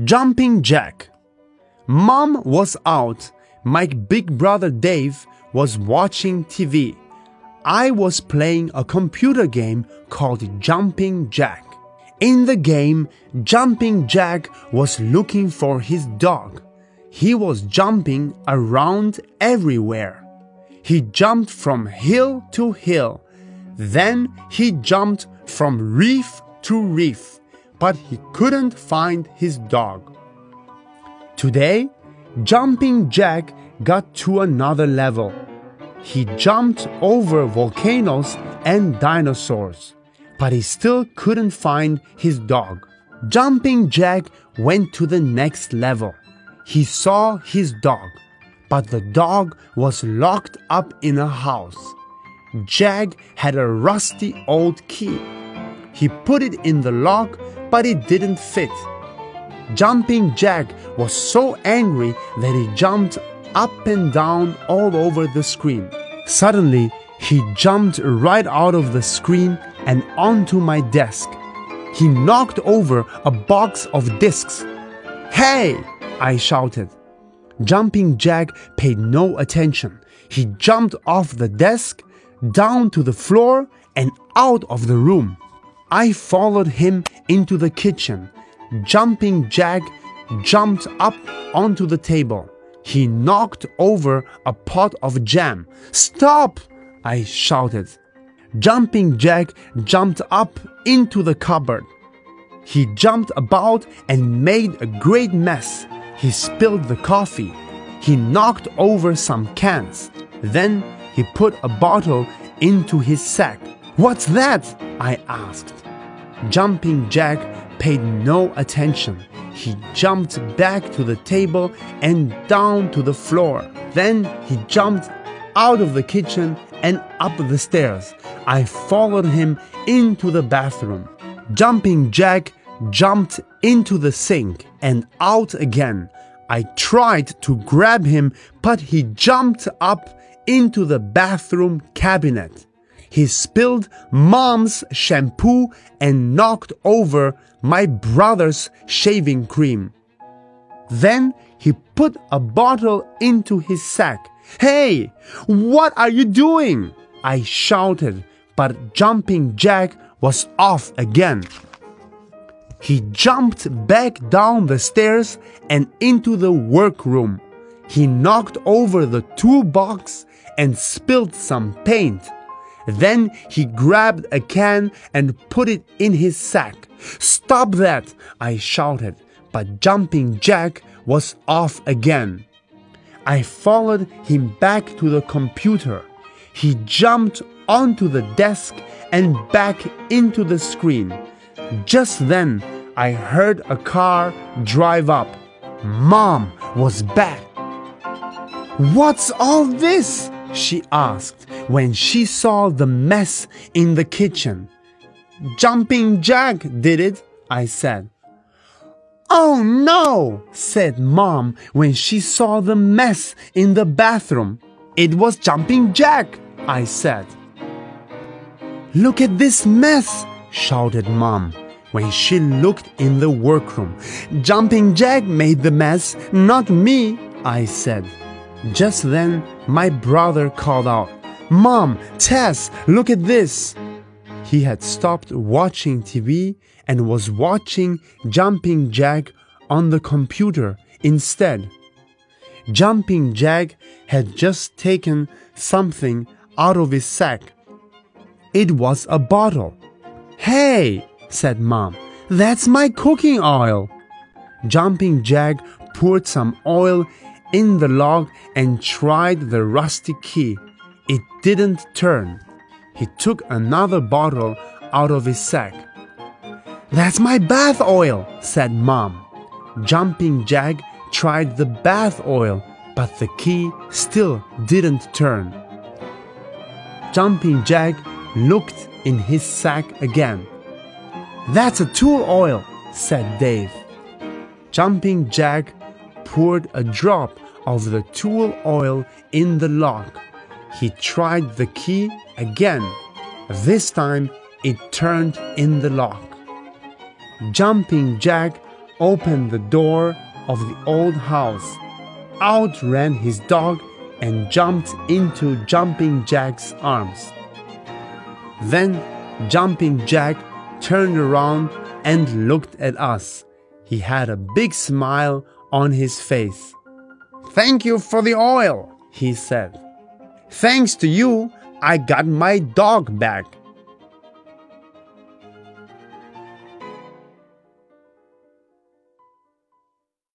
Jumping Jack. Mom was out. My big brother Dave was watching TV. I was playing a computer game called Jumping Jack. In the game, Jumping Jack was looking for his dog. He was jumping around everywhere. He jumped from hill to hill. Then he jumped from reef to reef but he couldn't find his dog. Today, Jumping Jack got to another level. He jumped over volcanoes and dinosaurs, but he still couldn't find his dog. Jumping Jack went to the next level. He saw his dog, but the dog was locked up in a house. Jack had a rusty old key. He put it in the lock but it didn't fit. Jumping Jack was so angry that he jumped up and down all over the screen. Suddenly, he jumped right out of the screen and onto my desk. He knocked over a box of discs. Hey! I shouted. Jumping Jack paid no attention. He jumped off the desk, down to the floor, and out of the room. I followed him into the kitchen. Jumping Jack jumped up onto the table. He knocked over a pot of jam. Stop! I shouted. Jumping Jack jumped up into the cupboard. He jumped about and made a great mess. He spilled the coffee. He knocked over some cans. Then he put a bottle into his sack. What's that? I asked. Jumping Jack paid no attention. He jumped back to the table and down to the floor. Then he jumped out of the kitchen and up the stairs. I followed him into the bathroom. Jumping Jack jumped into the sink and out again. I tried to grab him, but he jumped up into the bathroom cabinet. He spilled mom's shampoo and knocked over my brother's shaving cream. Then he put a bottle into his sack. Hey, what are you doing? I shouted, but Jumping Jack was off again. He jumped back down the stairs and into the workroom. He knocked over the toolbox and spilled some paint. Then he grabbed a can and put it in his sack. Stop that! I shouted, but Jumping Jack was off again. I followed him back to the computer. He jumped onto the desk and back into the screen. Just then, I heard a car drive up. Mom was back. What's all this? She asked when she saw the mess in the kitchen. Jumping Jack did it, I said. Oh no, said Mom when she saw the mess in the bathroom. It was Jumping Jack, I said. Look at this mess, shouted Mom when she looked in the workroom. Jumping Jack made the mess, not me, I said. Just then, my brother called out, Mom, Tess, look at this. He had stopped watching TV and was watching Jumping Jack on the computer instead. Jumping Jack had just taken something out of his sack. It was a bottle. Hey, said Mom, that's my cooking oil. Jumping Jack poured some oil in the log and tried the rusty key. It didn't turn. He took another bottle out of his sack. That's my bath oil, said Mom. Jumping Jack tried the bath oil, but the key still didn't turn. Jumping Jack looked in his sack again. That's a tool oil, said Dave. Jumping Jack poured a drop of the tool oil in the lock. He tried the key again. This time it turned in the lock. Jumping Jack opened the door of the old house. Out ran his dog and jumped into Jumping Jack's arms. Then Jumping Jack turned around and looked at us. He had a big smile on his face. Thank you for the oil, he said. Thanks to you, I got my dog back,